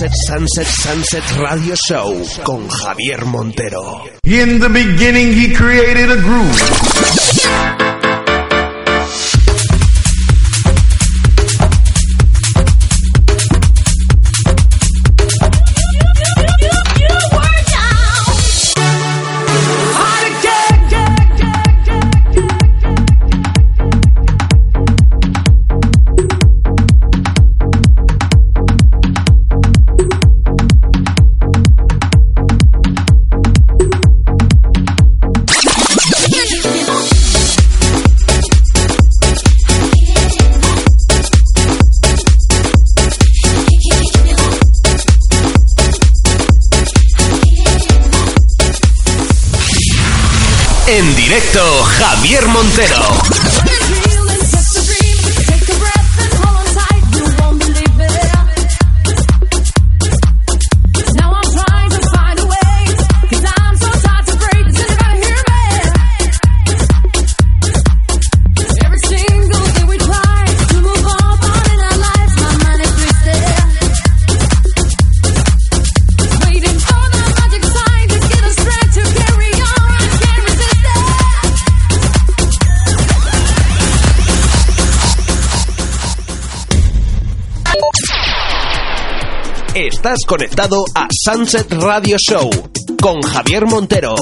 Sunset Sunset Sunset Radio Show con Javier Montero. In the beginning he created a groove. Conectado a Sunset Radio Show con Javier Montero.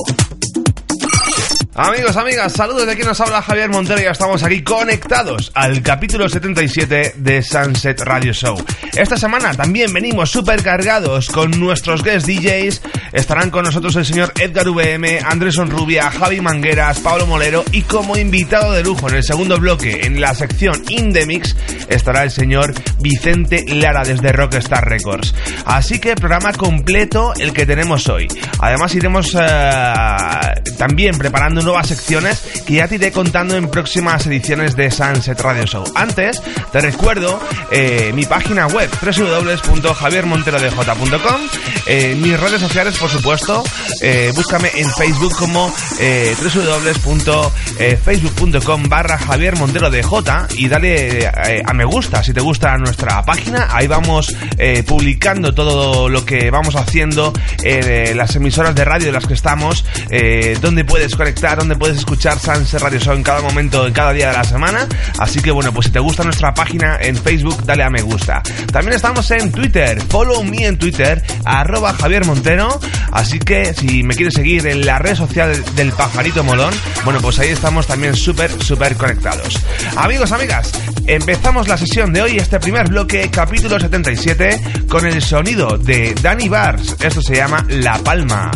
Amigos, amigas, saludos de aquí nos habla Javier Montero y ya estamos aquí conectados al capítulo 77 de Sunset Radio Show. Esta semana también venimos super cargados con nuestros guest DJs. Estarán con nosotros el señor Edgar VM, Andrés Rubia, Javi Mangueras, Pablo Molero y como invitado de lujo en el segundo bloque, en la sección Indemix, estará el señor Vicente Lara desde Rockstar Records. Así que programa completo el que tenemos hoy. Además iremos eh, también preparando nuevas secciones que ya te iré contando en próximas ediciones de Sunset Radio Show. Antes, te recuerdo eh, mi página web www.javiermonterodj.com eh, mis redes sociales, por supuesto, eh, búscame en Facebook como eh, www.facebook.com barra Javier Montero de J y dale a me gusta si te gusta nuestra página. Ahí vamos publicando todo lo que vamos haciendo en las emisoras de radio en las que estamos, donde puedes conectar, donde puedes escuchar Sunset Radio Show en cada momento, en cada día de la semana. Así que bueno, pues si te gusta nuestra página en Facebook, dale a me gusta. También estamos en Twitter, follow me en Twitter, arroba Javier Montero. Así que si me quieres seguir en la red social del pajarito molón, bueno, pues ahí estamos también súper, súper conectados. Amigos, amigas, empezamos la sesión de hoy, este primer bloque, capítulo 77, con el sonido de Danny Bars. Esto se llama La Palma.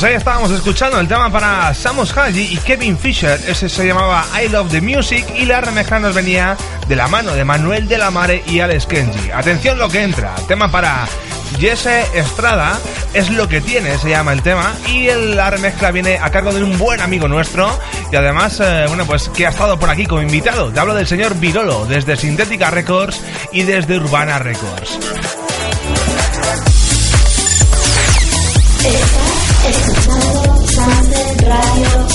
Pues ahí estábamos escuchando el tema para Samus Haji y Kevin Fisher. Ese se llamaba I Love the Music y la remezcla nos venía de la mano de Manuel de la Mare y Alex Kenji. Atención lo que entra. Tema para Jesse Estrada es lo que tiene, se llama el tema. Y la remezcla viene a cargo de un buen amigo nuestro. Y además, eh, bueno, pues que ha estado por aquí como invitado. Te hablo del señor Virolo, desde Sintética Records y desde Urbana Records. Radio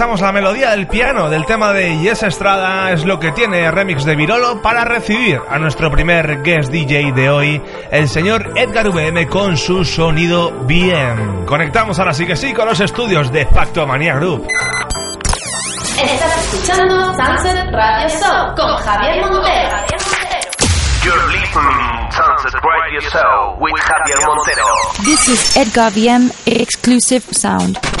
aprovechamos la melodía del piano del tema de Yes Estrada, es lo que tiene remix de Virolo para recibir a nuestro primer guest DJ de hoy, el señor Edgar VM con su sonido bien. Conectamos ahora sí que sí con los estudios de Facto Mania Group. Estás escuchando Sunset Radio Show con Javier Montero. You're listening Sunset Radio Show with Javier Montero. This is Edgar VM exclusive sound.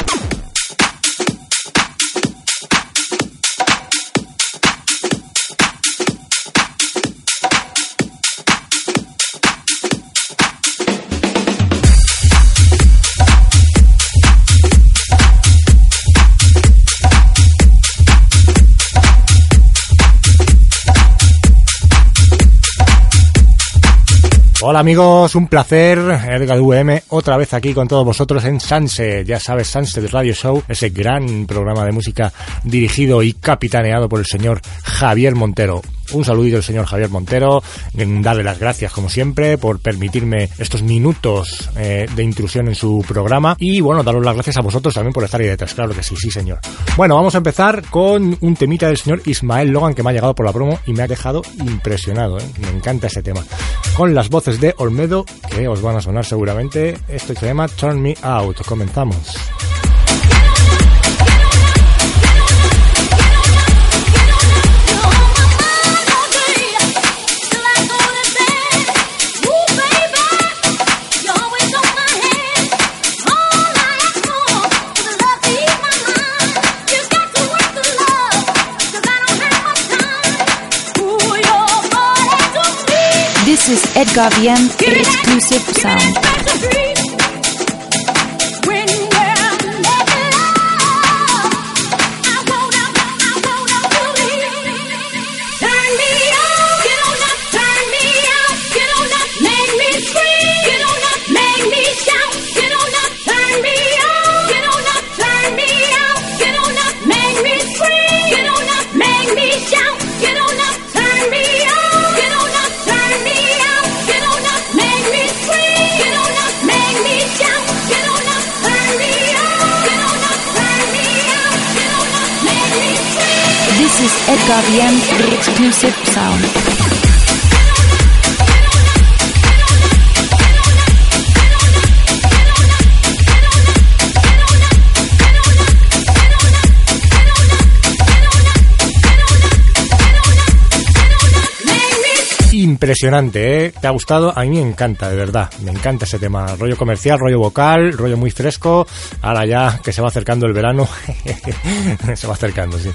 Hola amigos, un placer, Edgar VM, otra vez aquí con todos vosotros en Sunset, ya sabes, Sunset Radio Show, ese gran programa de música dirigido y capitaneado por el señor Javier Montero. Un saludito al señor Javier Montero, darle las gracias como siempre por permitirme estos minutos eh, de intrusión en su programa y bueno, daros las gracias a vosotros también por estar ahí detrás, claro que sí, sí señor. Bueno, vamos a empezar con un temita del señor Ismael Logan que me ha llegado por la promo y me ha dejado impresionado, ¿eh? me encanta ese tema. Con las voces de Olmedo que os van a sonar seguramente, esto se llama Turn Me Out, comenzamos. Edgar VM exclusive sound. Exclusive sound. impresionante, ¿eh? ¿Te ha gustado? A mí me encanta, de verdad. Me encanta ese tema. Rollo comercial, rollo vocal, rollo muy fresco. Ahora ya que se va acercando el verano. se va acercando, sí.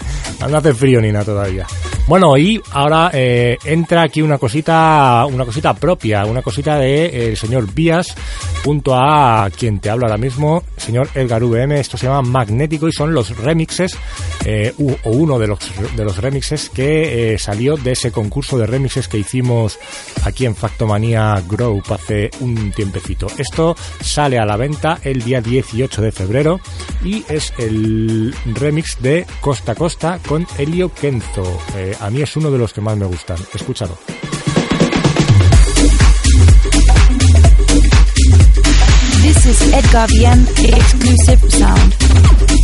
No hace frío ni nada todavía. Bueno, y ahora eh, entra aquí una cosita, una cosita propia, una cosita de eh, el señor Vías, junto a quien te habla ahora mismo, señor Edgar VM. Esto se llama Magnético y son los remixes, eh, o uno de los, de los remixes que salió de ese concurso de remixes que hicimos aquí en Factomanía Group hace un tiempecito. Esto sale a la venta el día 18 de febrero y es el remix de Costa Costa con Elio Kenzo. Eh, a mí es uno de los que más me gustan. Escúchalo. Is Edgar Bien exclusive sound.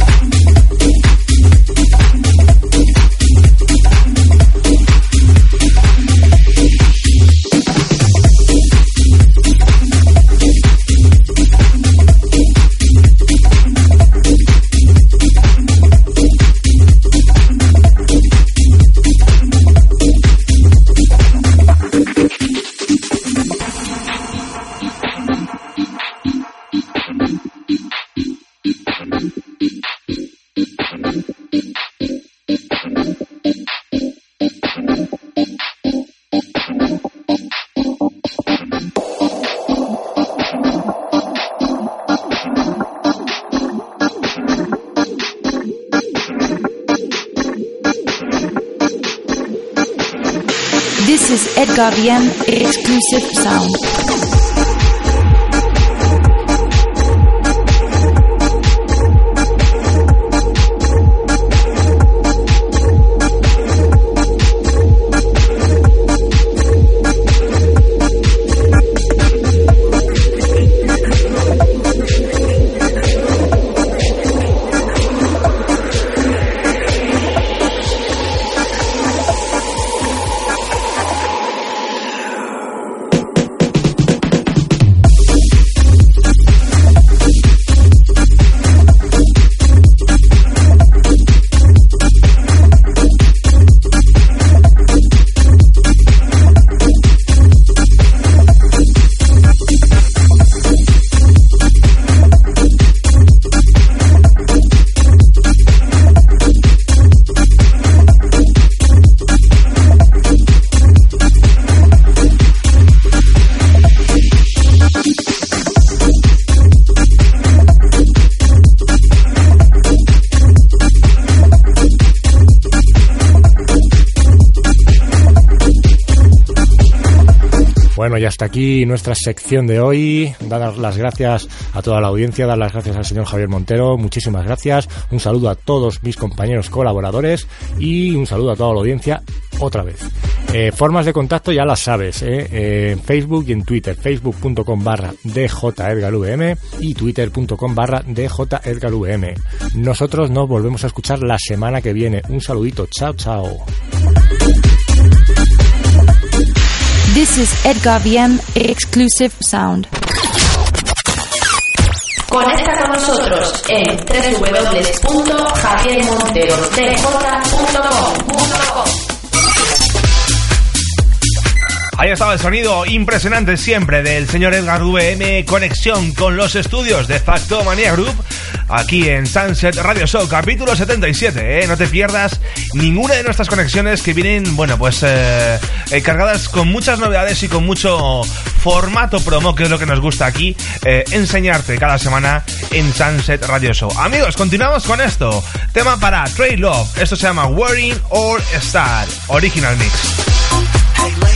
Bien Exclusive Sound. Hasta aquí nuestra sección de hoy. Dar las gracias a toda la audiencia, dar las gracias al señor Javier Montero. Muchísimas gracias. Un saludo a todos mis compañeros colaboradores y un saludo a toda la audiencia otra vez. Eh, formas de contacto ya las sabes, ¿eh? en Facebook y en Twitter, facebook.com barra djedgarvm y twitter.com barra djedgarvm. Nosotros nos volvemos a escuchar la semana que viene. Un saludito, chao, chao. This is Edgar VM Exclusive Sound. Conecta con nosotros en www.javiermonterodj.com. Ahí estaba el sonido impresionante siempre del señor Edgar VM, conexión con los estudios de Facto Mania Group, aquí en Sunset Radio Show, capítulo 77. ¿eh? No te pierdas ninguna de nuestras conexiones que vienen, bueno, pues eh, eh, cargadas con muchas novedades y con mucho formato promo, que es lo que nos gusta aquí, eh, enseñarte cada semana en Sunset Radio Show. Amigos, continuamos con esto. Tema para Trade Love. Esto se llama Worrying or Star, Original Mix.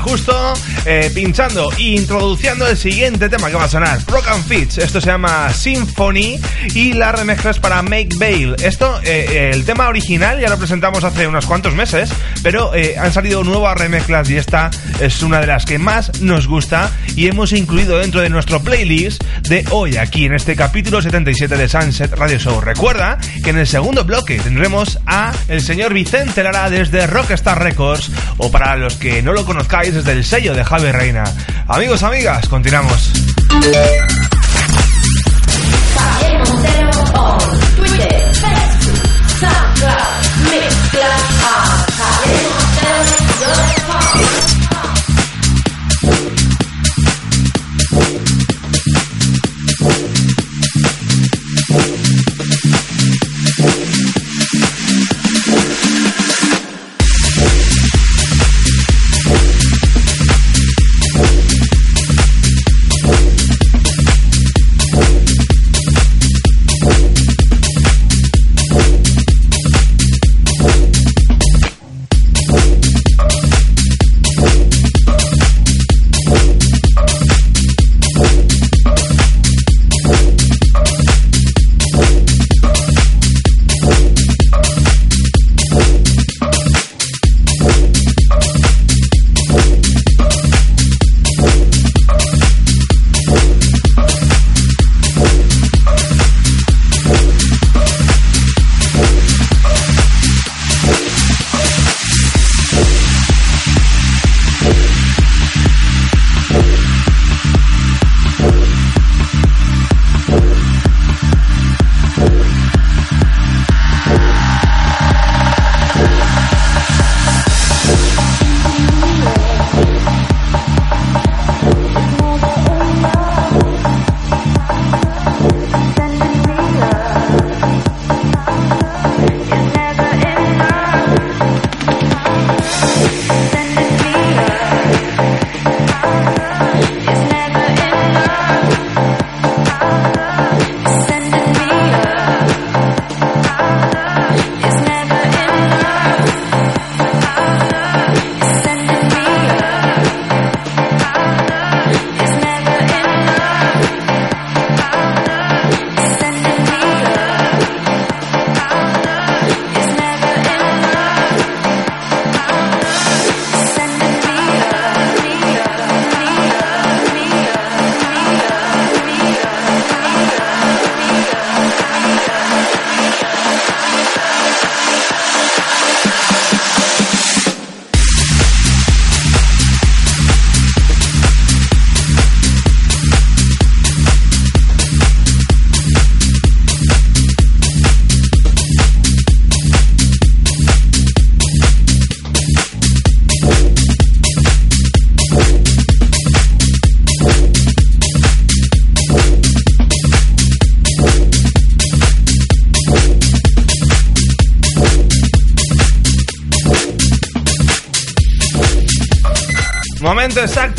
Justo eh, pinchando e introduciendo el siguiente tema que va a sonar: Rock and Fitch. Esto se llama Symphony y la remezcla es para Make Bail. Esto, eh, el tema original ya lo presentamos hace unos cuantos meses, pero eh, han salido nuevas remezclas y esta es una de las que más nos gusta y hemos incluido dentro de nuestro playlist de hoy aquí en este capítulo 77 de Sunset Radio Show. Recuerda que en el segundo bloque tendremos a el señor Vicente Lara desde Rockstar Records o para los que no lo conozcáis desde el sello de Javi Reina. Amigos, amigas, continuamos.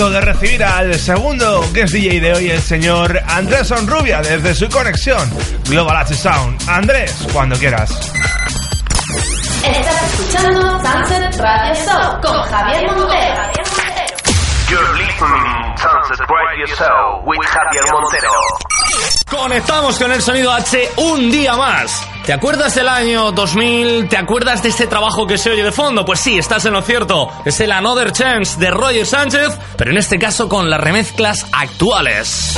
De recibir al segundo guest DJ de hoy, el señor Andrés Sonrubia, desde su conexión Global H Sound. Andrés, cuando quieras. Estás escuchando Sunset Radio Show con Javier Montero. You're listening Sunset Radio Show with Javier Montero. Conectamos con el sonido H un día más. ¿Te acuerdas del año 2000? ¿Te acuerdas de este trabajo que se oye de fondo? Pues sí, estás en lo cierto. Es el Another Chance de Roger Sánchez, pero en este caso con las remezclas actuales.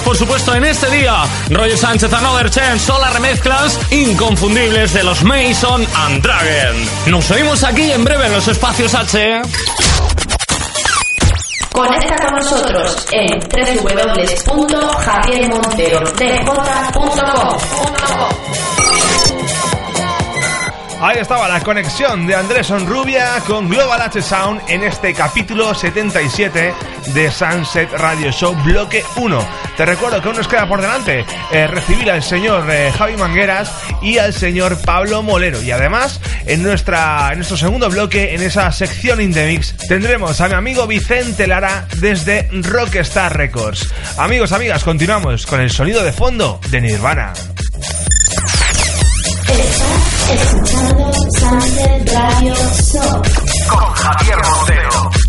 Por supuesto, en este día. Roger Sánchez, Another Chance, son las remezclas inconfundibles de los Mason and Dragon. Nos oímos aquí en breve en los espacios H. Conecta con nosotros en www.javiermonterodj.com. Ahí estaba la conexión de Andrés Onrubia con Global H Sound en este capítulo 77 de Sunset Radio Show Bloque 1. Te recuerdo que aún nos queda por delante eh, recibir al señor eh, Javi Mangueras y al señor Pablo Molero. Y además, en, nuestra, en nuestro segundo bloque, en esa sección Indemix, tendremos a mi amigo Vicente Lara desde Rockstar Records. Amigos, amigas, continuamos con el sonido de fondo de Nirvana. Escuchando Sunset Radio Show. Con Javier Montero.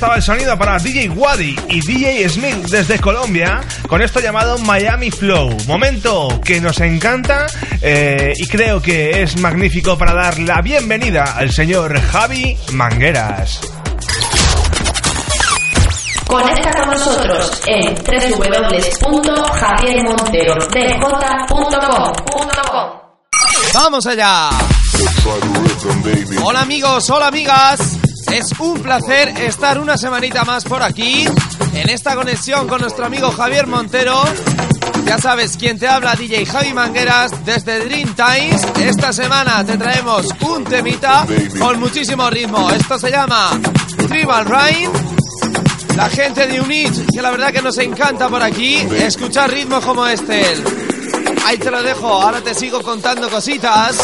Estaba el sonido para DJ Wadi y DJ Smith desde Colombia con esto llamado Miami Flow. Momento que nos encanta eh, y creo que es magnífico para dar la bienvenida al señor Javi Mangueras. Conecta con nosotros en www.javiermonterodj.com. ¡Vamos allá! Hola amigos, hola amigas. Es un placer estar una semanita más por aquí, en esta conexión con nuestro amigo Javier Montero. Ya sabes, quién te habla, DJ Javi Mangueras, desde Dream Times. Esta semana te traemos un temita con muchísimo ritmo. Esto se llama Tribal Rain. La gente de Unit, que la verdad que nos encanta por aquí, escuchar ritmos como este. Ahí te lo dejo, ahora te sigo contando cositas.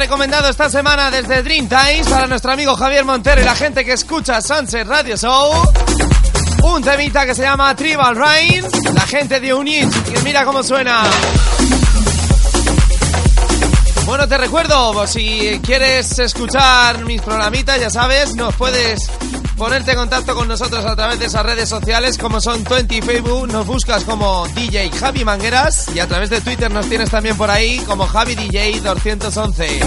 Recomendado esta semana desde Dream Times para nuestro amigo Javier Montero y la gente que escucha Sunset Radio Show. Un temita que se llama Tribal Rain, la gente de Unit, que mira cómo suena. Bueno, te recuerdo, si quieres escuchar mis programitas, ya sabes, nos puedes ponerte en contacto con nosotros a través de esas redes sociales como son 20 y Facebook, nos buscas como DJ Javi Mangueras y a través de Twitter nos tienes también por ahí como Javi DJ 211.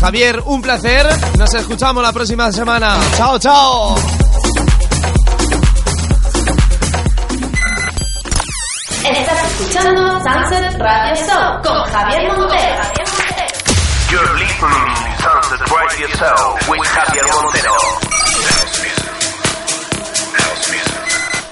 Javier, un placer, nos escuchamos la próxima semana. Chao, chao. Estás escuchando Sunset Radio Show con Javier Montero. You're listening to Sunset Radio Show with Javier Montero.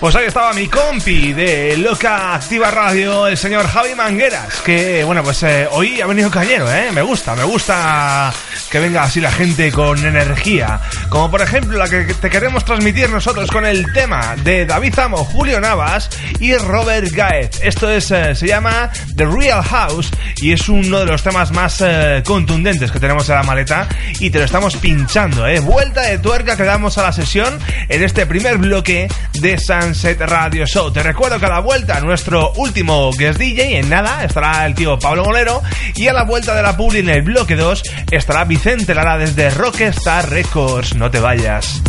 Pues ahí estaba mi compi de Loca Activa Radio, el señor Javi Mangueras, que bueno, pues eh, hoy ha venido cañero, ¿eh? Me gusta, me gusta que venga así la gente con energía. Como por ejemplo la que te queremos transmitir nosotros con el tema de David Zamo, Julio Navas y Robert Gaez. Esto es, eh, se llama The Real House y es uno de los temas más eh, contundentes que tenemos en la maleta y te lo estamos pinchando, ¿eh? Vuelta de tuerca que damos a la sesión en este primer bloque de Sunset Radio Show. Te recuerdo que a la vuelta nuestro último guest DJ, en nada, estará el tío Pablo Molero y a la vuelta de la publi en el bloque 2 estará Vicente Lara desde Rockstar Records. No te vayas.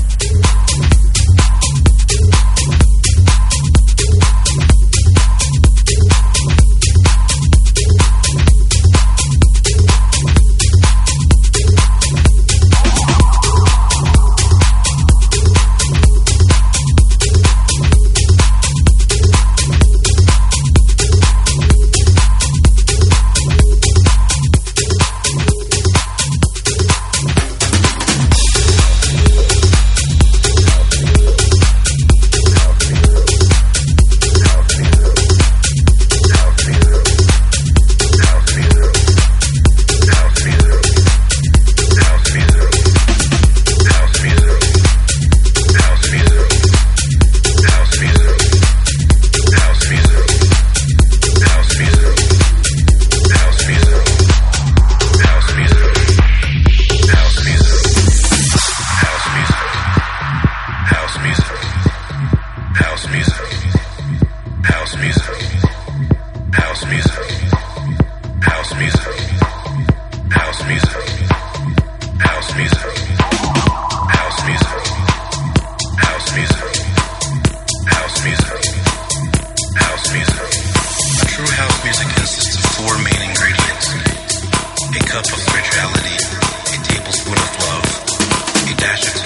Dash.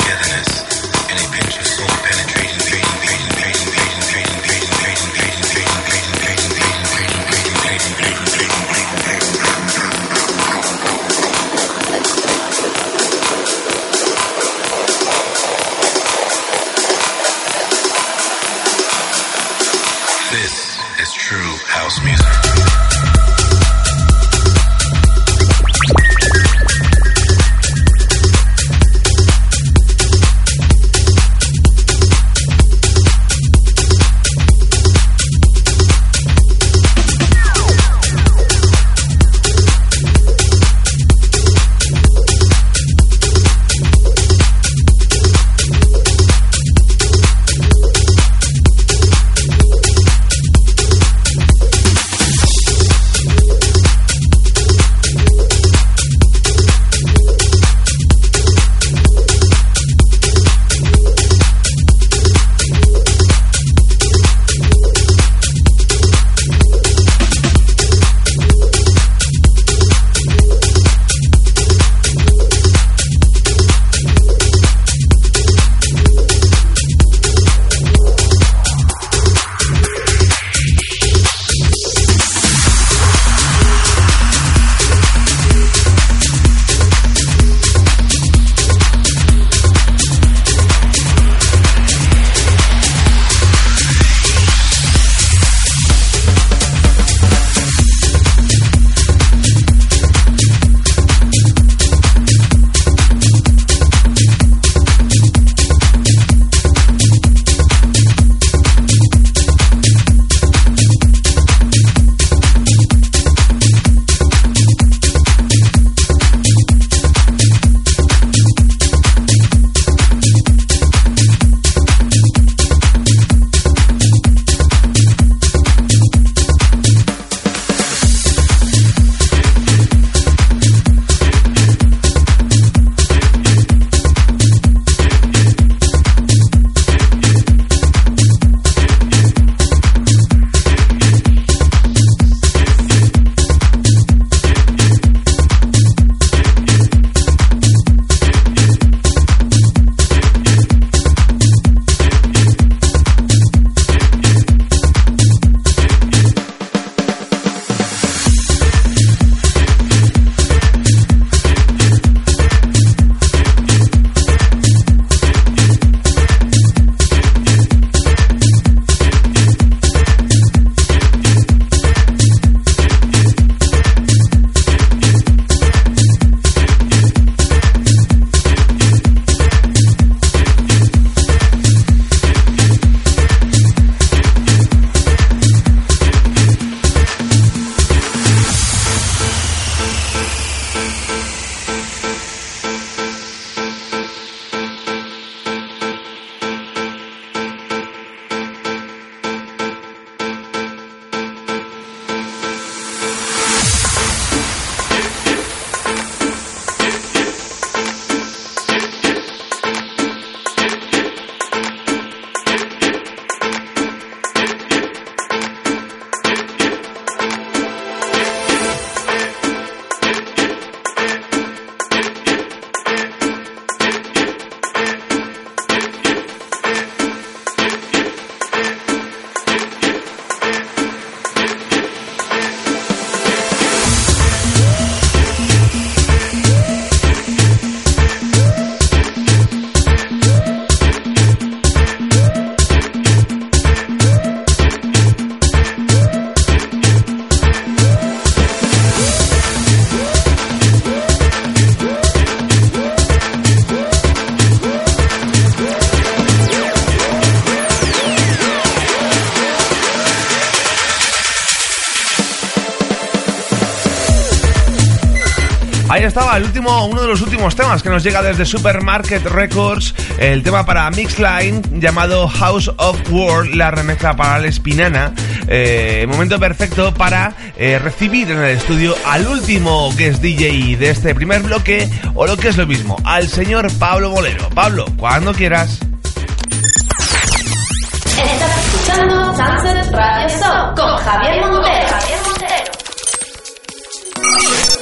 Último, uno de los últimos temas que nos llega desde Supermarket Records, el tema para Mixline llamado House of War, la remezcla para la Espinana. Eh, momento perfecto para eh, recibir en el estudio al último guest DJ de este primer bloque, o lo que es lo mismo, al señor Pablo Molero. Pablo, cuando quieras.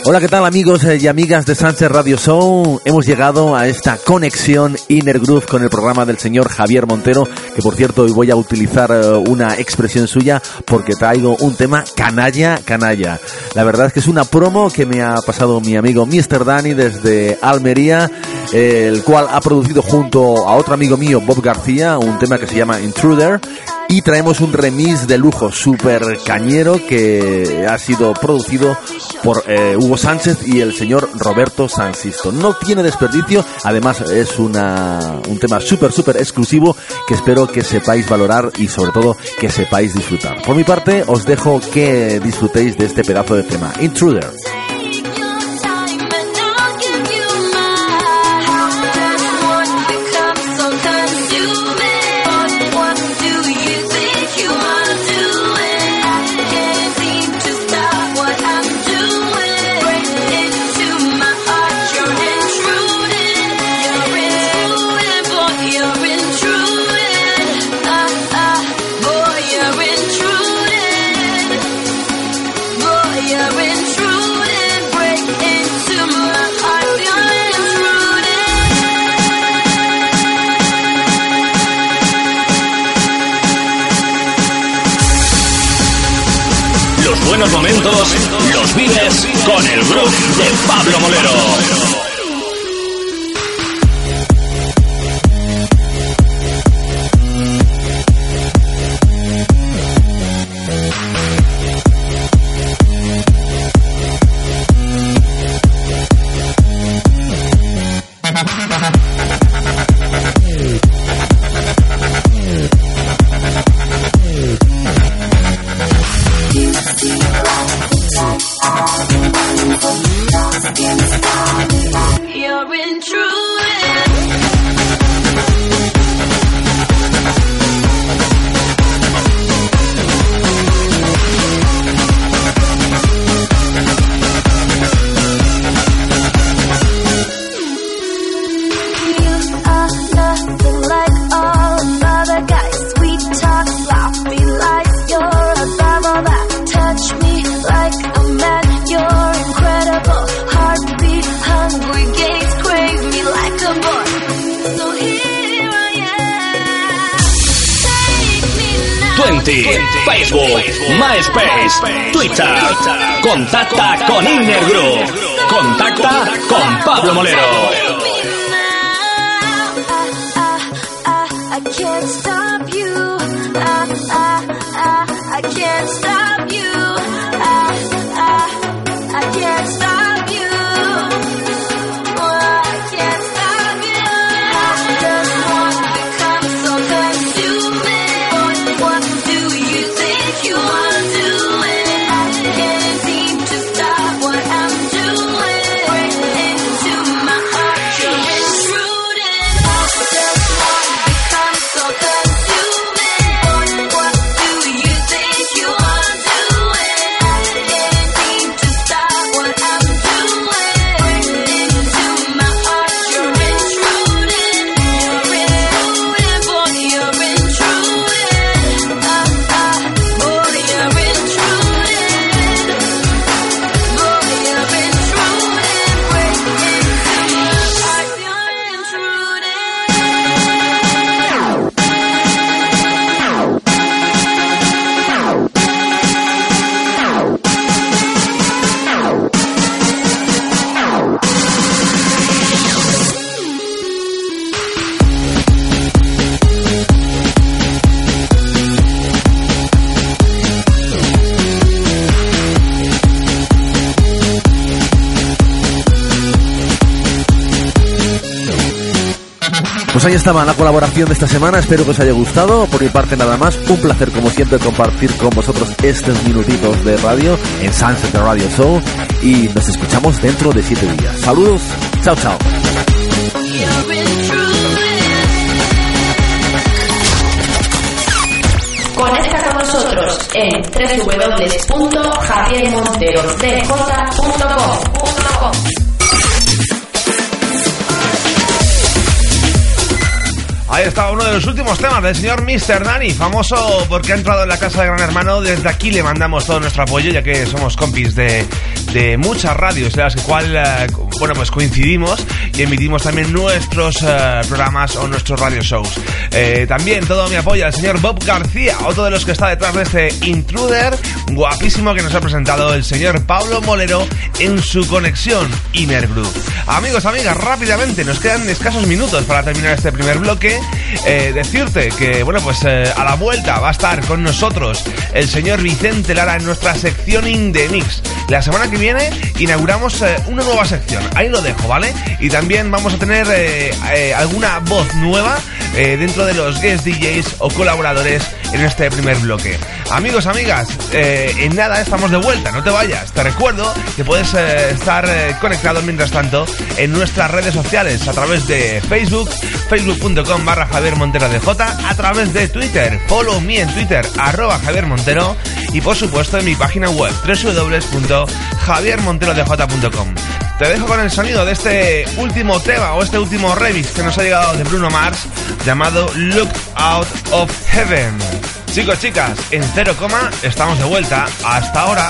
Hola, ¿qué tal amigos eh, y amigas de Sunset Radio Show? Hemos llegado a esta conexión Inner Groove con el programa del señor Javier Montero, que por cierto hoy voy a utilizar eh, una expresión suya porque traigo un tema canalla, canalla. La verdad es que es una promo que me ha pasado mi amigo Mr. Dani desde Almería, el cual ha producido junto a otro amigo mío, Bob García, un tema que se llama Intruder y traemos un remix de lujo super cañero que ha sido producido por eh, Hugo Sánchez y el señor Roberto Sansisto. No tiene desperdicio, además es una, un tema súper, súper exclusivo que espero que sepáis valorar y sobre todo que sepáis disfrutar. Por mi parte, os dejo que disfrutéis de este pedazo de tema, Intruder. De Pablo Molero. Now. 20, Facebook, MySpace, Twitter. Contacta con Inner Groove. Contacta con Pablo Molero. Pues ahí estaba la colaboración de esta semana, espero que os haya gustado. Por mi parte nada más, un placer como siempre compartir con vosotros estos minutitos de radio en Sunset Radio Show y nos escuchamos dentro de siete días. Saludos, chao chao. Conecta con nosotros en www.javiermonterodj.com. Ahí está uno de los últimos temas del señor Mr. Nani, famoso porque ha entrado en la casa de Gran Hermano. Desde aquí le mandamos todo nuestro apoyo, ya que somos compis de, de muchas radios, en las que cual, eh, bueno, pues coincidimos y emitimos también nuestros eh, programas o nuestros radio shows. Eh, también todo mi apoyo al señor Bob García, otro de los que está detrás de este intruder guapísimo que nos ha presentado el señor Pablo Molero en su conexión Inner Groove. Amigos, amigas, rápidamente, nos quedan escasos minutos para terminar este primer bloque eh, decirte que, bueno, pues eh, a la vuelta va a estar con nosotros el señor Vicente Lara en nuestra sección In The Mix. La semana que viene inauguramos eh, una nueva sección, ahí lo dejo, ¿vale? Y también vamos a tener alguna voz nueva dentro de los guest DJs o colaboradores en este primer bloque. Amigos, amigas, en nada estamos de vuelta, no te vayas. Te recuerdo que puedes estar conectado mientras tanto en nuestras redes sociales a través de Facebook, facebook.com barra Javier Montero de J, a través de Twitter, follow me en Twitter, arroba Javier Montero y por supuesto en mi página web www.javiermonterodej.com. Te dejo con el sonido de este último tema o este último remix que nos ha llegado de Bruno Mars llamado Look Out of Heaven. Chicos, chicas, en cero coma estamos de vuelta. Hasta ahora.